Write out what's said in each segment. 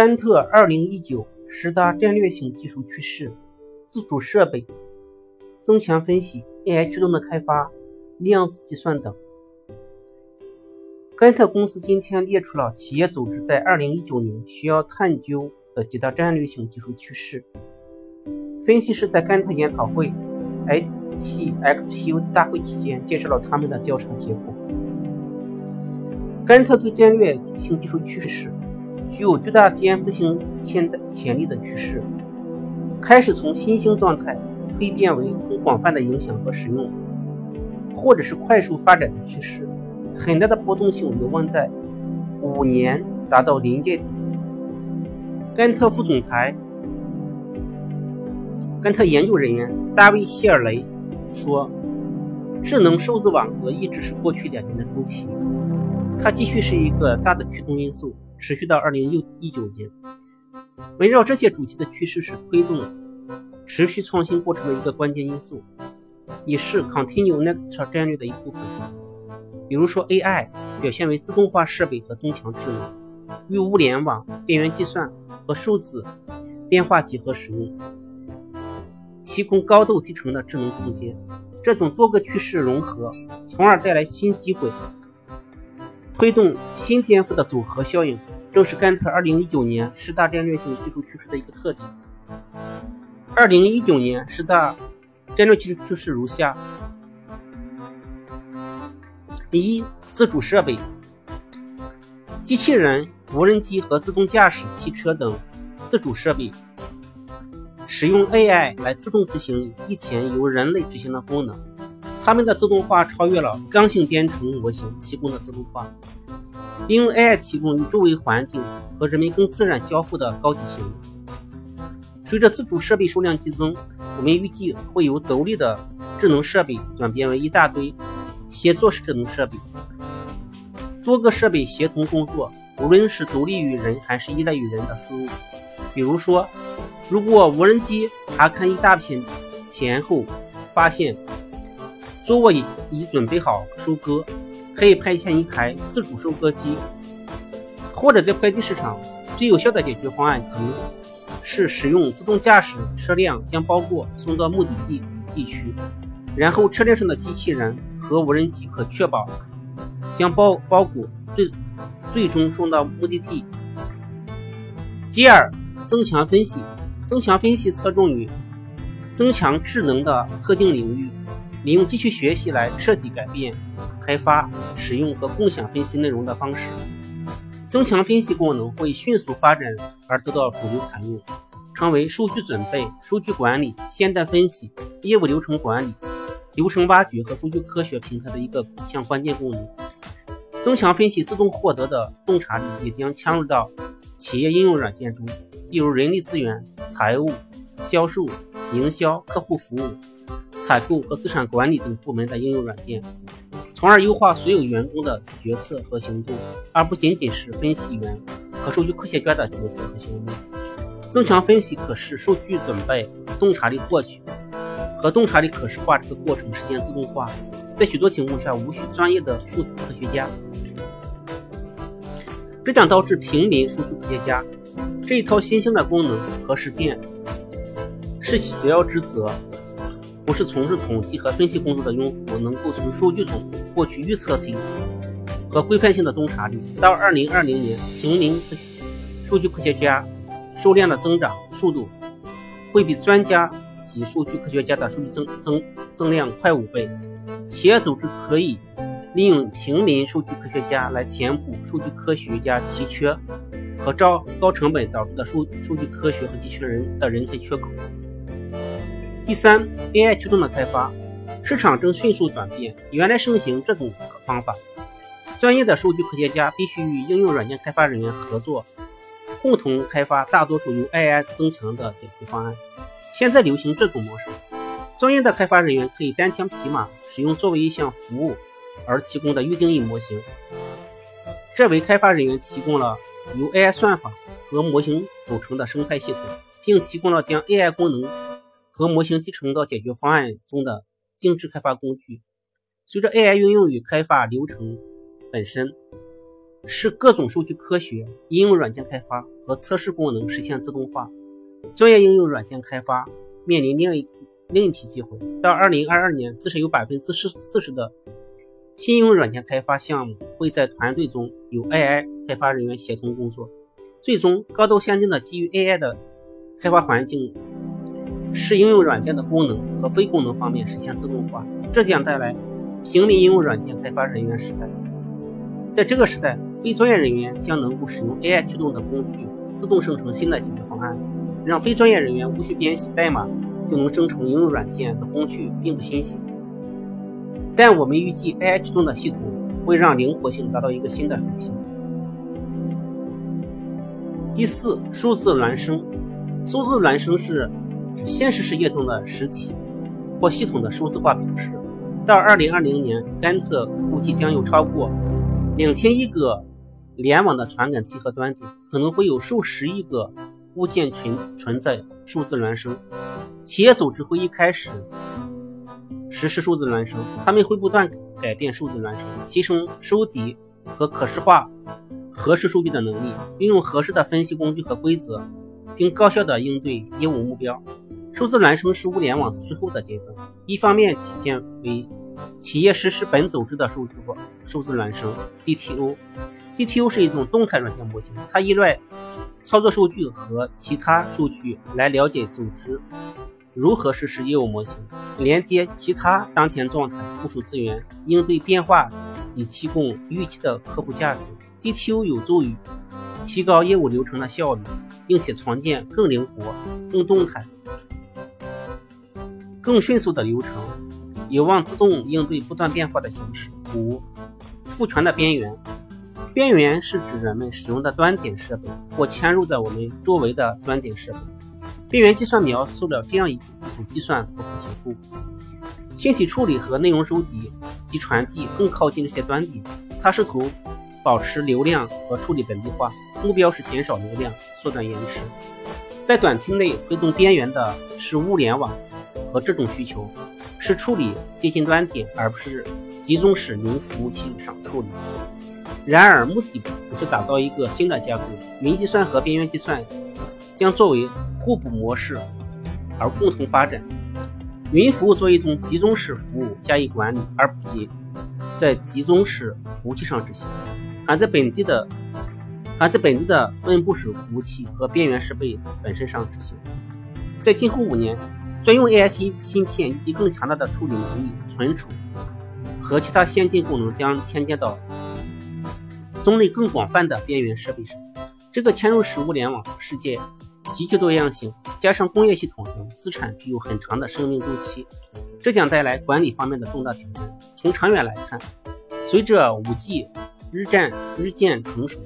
甘特二零一九十大战略性技术趋势：自主设备、增强分析、AI 驱动的开发、量子计算等。甘特公司今天列出了企业组织在二零一九年需要探究的几大战略性技术趋势。分析师在甘特研讨会 I7XPU 大会期间介绍了他们的调查结果。甘特对战略性技术趋势。具有巨大颠覆性潜在潜力的趋势，开始从新兴状态蜕变为更广泛的影响和使用，或者是快速发展的趋势，很大的波动性有望在五年达到临界点。甘特副总裁、甘特研究人员大卫希尔雷说：“智能数字网格一直是过去两年的周期，它继续是一个大的驱动因素。”持续到二零一九年，围绕这些主题的趋势是推动持续创新过程的一个关键因素，也是 Continue Next 战略的一部分。比如说，AI 表现为自动化设备和增强智能，与物联网、边缘计算和数字变化结合使用，提供高度集成的智能空间。这种多个趋势融合，从而带来新机会。推动新颠覆的组合效应，正是甘特2019年十大战略性技术趋势的一个特点。2019年十大战略技术趋势如下：一、自主设备、机器人、无人机和自动驾驶汽车等自主设备，使用 AI 来自动执行以前由人类执行的功能。它们的自动化超越了刚性编程模型提供的自动化，利用 AI 提供与周围环境和人们更自然交互的高级性能。随着自主设备数量激增，我们预计会由独立的智能设备转变为一大堆协作式智能设备，多个设备协同工作，无论是独立于人还是依赖于人的输入。比如说，如果无人机查看一大片前后，发现。作物已已准备好收割，可以派遣一台自主收割机，或者在快递市场，最有效的解决方案可能是使用自动驾驶车辆将包裹送到目的地地区，然后车辆上的机器人和无人机可确保将包包裹最最终送到目的地。第二，增强分析，增强分析侧重于增强智能的特定领域。利用机器学习来彻底改变开发、使用和共享分析内容的方式。增强分析功能会迅速发展而得到主流采用，成为数据准备、数据管理、现代分析、业务流程管理、流程挖掘和数据科学平台的一个项关键功能。增强分析自动获得的洞察力也将嵌入到企业应用软件中，例如人力资源、财务、销售、营销、客户服务。采购和资产管理等部门的应用软件，从而优化所有员工的决策和行动，而不仅仅是分析员和数据科学家的决策和行动。增强分析可视数据准备、洞察力获取和洞察力可视化这个过程实现自动化，在许多情况下无需专业的数据科学家。这将导致平民数据科学家这一套新兴的功能和实践是其主要职责。不是从事统计和分析工作的用户能够从数据中获取预测性和规范性的洞察力。到二零二零年，平民数据科学家数量的增长速度会比专家级数据科学家的数据增增增量快五倍。企业组织可以利用平民数据科学家来填补数据科学家奇缺和招高成本导致的数数据科学和机器人的人才缺口。第三，AI 驱动的开发市场正迅速转变，原来盛行这种方法，专业的数据科学家必须与应用软件开发人员合作，共同开发大多数由 AI 增强的解决方案。现在流行这种模式，专业的开发人员可以单枪匹马使用作为一项服务而提供的预定义模型，这为开发人员提供了由 AI 算法和模型组成的生态系统，并提供了将 AI 功能。和模型集成到解决方案中的精致开发工具。随着 AI 应用与开发流程本身使各种数据科学应用软件开发和测试功能实现自动化。专业应用软件开发面临另一另一批机会。到二零二二年，至少有百分之四四十的新应用软件开发项目会在团队中有 AI 开发人员协同工作。最终，高度先进的基于 AI 的开发环境，是应用软件的功能和非功能方面实现自动化。这将带来平民应用软件开发人员时代。在这个时代，非专业人员将能够使用 AI 驱动的工具自动生成新的解决方案，让非专业人员无需编写代码就能生成应用软件的工具并不新鲜。但我们预计 AI 驱动的系统会让灵活性达到一个新的水平。第四，数字孪生。数字孪生是指现实世界中的实体或系统的数字化表示。到二零二零年，甘特估计将有超过两千亿个联网的传感器和端点，可能会有数十亿个物件群存在数字孪生。企业组织会一开始实施数字孪生，他们会不断改变数字孪生，提升收集和可视化核实数据的能力，运用合适的分析工具和规则，并高效的应对业务目标。数字孪生是物联网最后的阶段，一方面体现为。企业实施本组织的数字化、数字孪生 （DTO）。DTO 是一种动态软件模型，它依赖操作数据和其他数据来了解组织如何实施业务模型，连接其他当前状态、部署资源、应对变化，以提供预期的客户价值。DTO 有助于提高业务流程的效率，并且创建更灵活、更动态、更迅速的流程。有望自动应对不断变化的形式。五、赋权的边缘。边缘是指人们使用的端点设备或嵌入在我们周围的端点设备。边缘计算描述了这样一组计算和图形库：信息处理和内容收集及传递更靠近这些端点，它试图保持流量和处理本地化，目标是减少流量、缩短延迟。在短期内推动边缘的是物联网和这种需求。是处理接近端点，而不是集中式云服务器上处理。然而，目的不是打造一个新的架构，云计算和边缘计算将作为互补模式而共同发展。云服务作为一种集中式服务加以管理，而不仅在集中式服务器上执行，还在本地的还在本地的分布式服务器和边缘设备本身上执行。在今后五年。专用 AI 芯芯片以及更强大的处理能力、存储和其他先进功能将嵌接到种类更广泛的边缘设备上。这个嵌入式物联网世界极具多样性，加上工业系统等资产具有很长的生命周期，这将带来管理方面的重大挑战。从长远来看，随着 5G 日渐日渐成熟，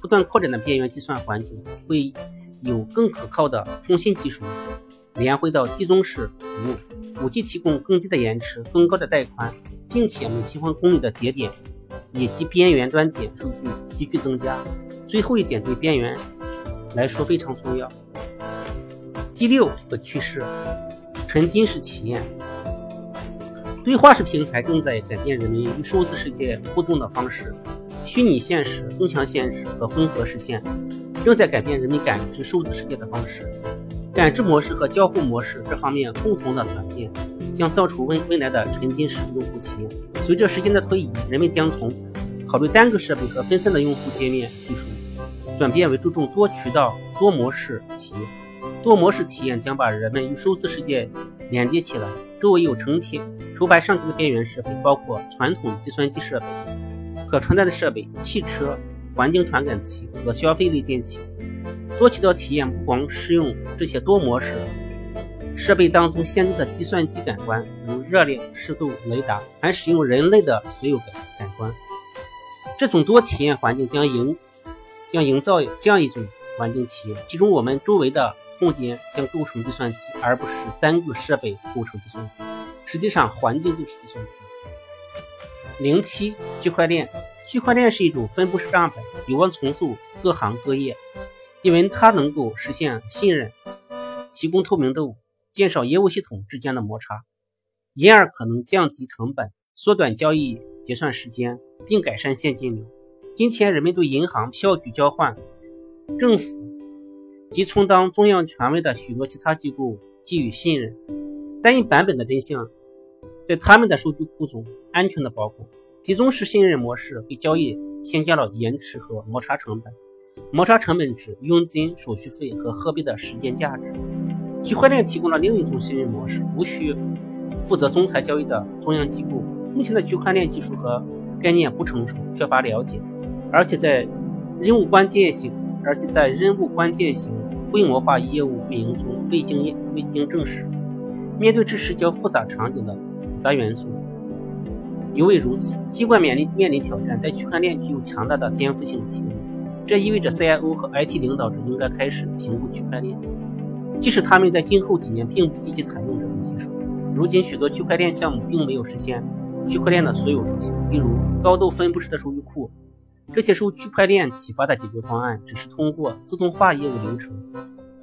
不断扩展的边缘计算环境会有更可靠的通信技术。连回到集中式服务，5G 提供更低的延迟、更高的带宽，并且每平方公里的节点以及边缘端点数据急剧增加。最后一点对边缘来说非常重要。第六个趋势：沉浸式体验。对话式平台正在改变人们与数字世界互动的方式，虚拟现实、增强现实和混合实现正在改变人们感知数字世界的方式。感知模式和交互模式这方面共同的转变，将造出未未来的沉浸式用户体验。随着时间的推移，人们将从考虑单个设备和分散的用户界面技术，转变为注重多渠道、多模式体验。多模式体验将把人们与数字世界连接起来。周围有成千、成百上千的边缘设备，包括传统计算机设备、可穿戴的设备、汽车、环境传感器和消费类电器。多渠道体验不光使用这些多模式设备当中先进的计算机感官，如热量、湿度、雷达，还使用人类的所有感感官。这种多体验环境将营将营造这样一种环境体验：其中我们周围的空间将构成计算机，而不是单个设备构成计算机。实际上，环境就是计算机。零七区块链，区块链是一种分布式账本，有望重塑各行各业。因为它能够实现信任，提供透明度，减少业务系统之间的摩擦，因而可能降低成本，缩短交易结算时间，并改善现金流。今天，人们对银行、票据交换、政府及充当中央权威的许多其他机构给予信任，单一版本的真相在他们的数据库中安全的保管。集中式信任模式给交易添加了延迟和摩擦成本。摩擦成本指佣金、手续费和货币的时间价值。区块链提供了另一种信任模式：无需负责仲裁交易的中央机构。目前的区块链技术和概念不成熟，缺乏了解，而且在任务关键性，而且在任务关键性规模化业务运营中未经验、未经证实。面对知识较复杂场景的复杂元素。尤为如此，尽管面临面临挑战，但区块链具有强大的颠覆性潜力。这意味着 CIO 和 IT 领导者应该开始评估区块链，即使他们在今后几年并不积极采用这种技术。如今，许多区块链项目并没有实现区块链的所有属性，例如高度分布式的数据库。这些受区块链启发的解决方案，只是通过自动化业务流程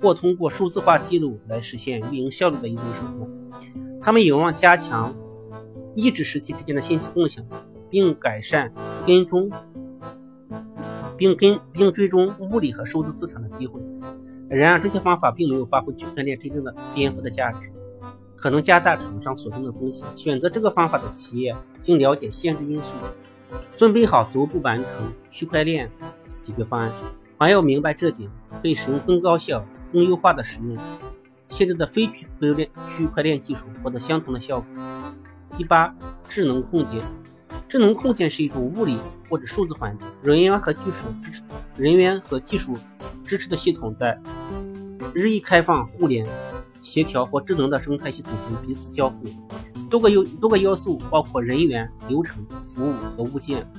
或通过数字化记录来实现运营效率的一种手段。他们有望加强。抑制实体之间的信息共享，并改善跟踪，并跟并追踪物理和数字资产的机会。然而，这些方法并没有发挥区块链真正的颠覆的价值，可能加大厂商所中的风险。选择这个方法的企业应了解限制因素，准备好逐步完成区块链解决方案。还要明白这点，可以使用更高效、更优化的使用现在的非区块链区块链技术，获得相同的效果。第八，智能空间。智能空间是一种物理或者数字环境，人员和技术支持人员和技术支持的系统在日益开放、互联、协调或智能的生态系统中彼此交互。多个有多个要素，包括人员、流程、服务和物件，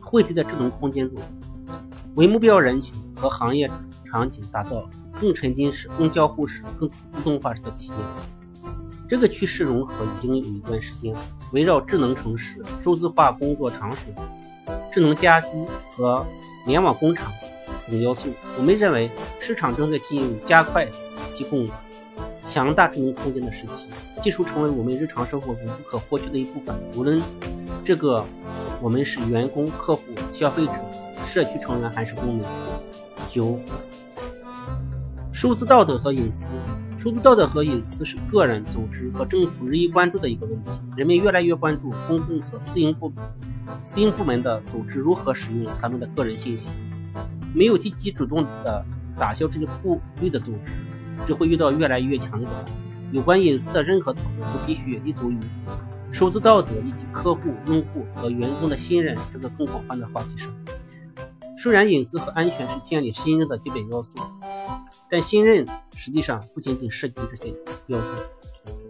汇集在智能空间中，为目标人群和行业场景打造更沉浸式、更交互式、更自动化式的体验。这个趋势融合已经有一段时间，围绕智能城市、数字化工作场所、智能家居和联网工厂等要素。我们认为，市场正在进入加快提供强大智能空间的时期，技术成为我们日常生活中不可或缺的一部分。无论这个我们是员工、客户、消费者、社区成员还是公民。九。数字道德和隐私，数字道德和隐私是个人、组织和政府日益关注的一个问题。人们越来越关注公共和私营部门私营部门的组织如何使用他们的个人信息。没有积极主动的打消这些顾虑的组织，只会遇到越来越强烈的反对。有关隐私的任何讨论都必须立足于数字道德以及客户、用户和员工的信任这个更广泛的话题上。虽然隐私和安全是建立信任的基本要素。但信任实际上不仅仅涉及这些要素。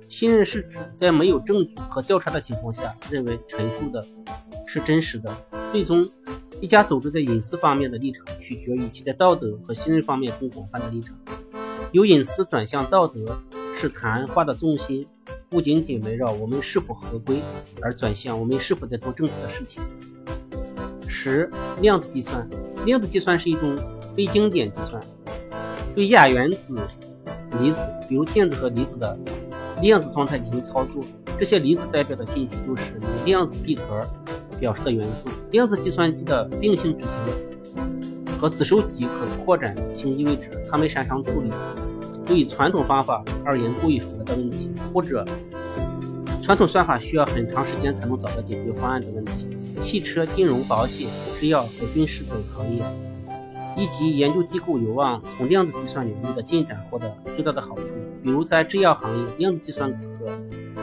信任是指在没有证据和调查的情况下，认为陈述的是真实的。最终，一家组织在隐私方面的立场取决于其在道德和信任方面更广泛的立场。由隐私转向道德，是谈话的重心不仅仅围绕我们是否合规，而转向我们是否在做正确的事情。十、量子计算。量子计算是一种非经典计算。对亚原子、离子，比如电子和离子的量子状态进行操作。这些离子代表的信息就是以量子闭合表示的元素。量子计算机的并行执行和子收集可扩展性意味着它们擅长处理对传统方法而言过于复杂的问题，或者传统算法需要很长时间才能找到解决方案的问题。汽车、金融、保险、制药和军事等行业。以及研究机构有望从量子计算领域的进展获得最大的好处。比如，在制药行业，量子计算可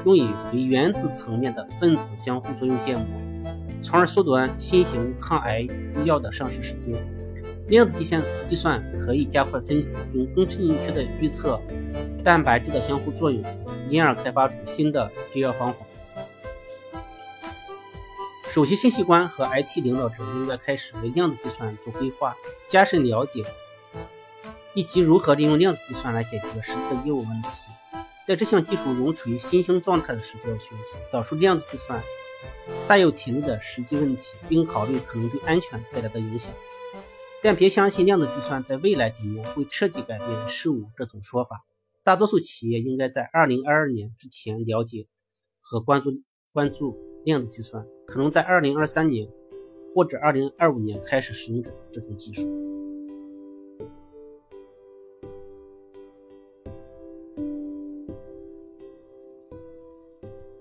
用于对原子层面的分子相互作用建模，从而缩短新型抗癌药的上市时间。量子计算计算可以加快分析，并更准确的预测蛋白质的相互作用，因而开发出新的制药方法。首席信息官和 IT 领导者应该开始为量子计算做规划，加深了解，以及如何利用量子计算来解决实际的业务问题。在这项技术仍处于新兴状态的时，就要学习找出量子计算大有潜力的实际问题，并考虑可能对安全带来的影响。但别相信量子计算在未来几年会彻底改变事物这种说法。大多数企业应该在2022年之前了解和关注关注。量子计算可能在二零二三年或者二零二五年开始使用这种技术。